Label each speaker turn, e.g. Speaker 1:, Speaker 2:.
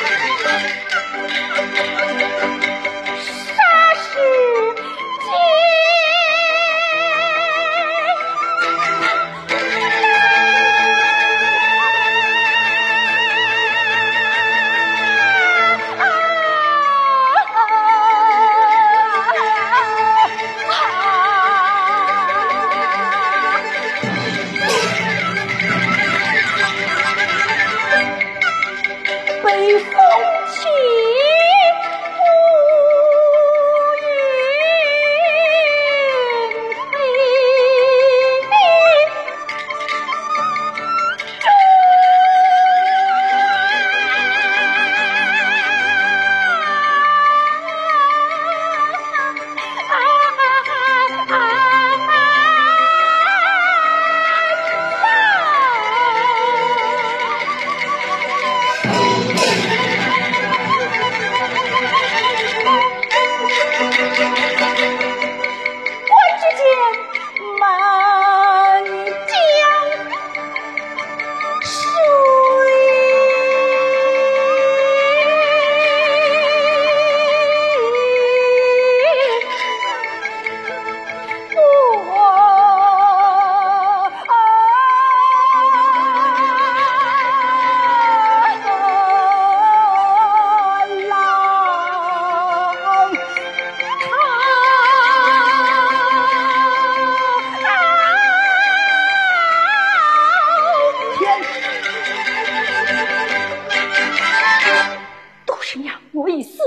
Speaker 1: 哎呀！Oh. 师娘，我已死。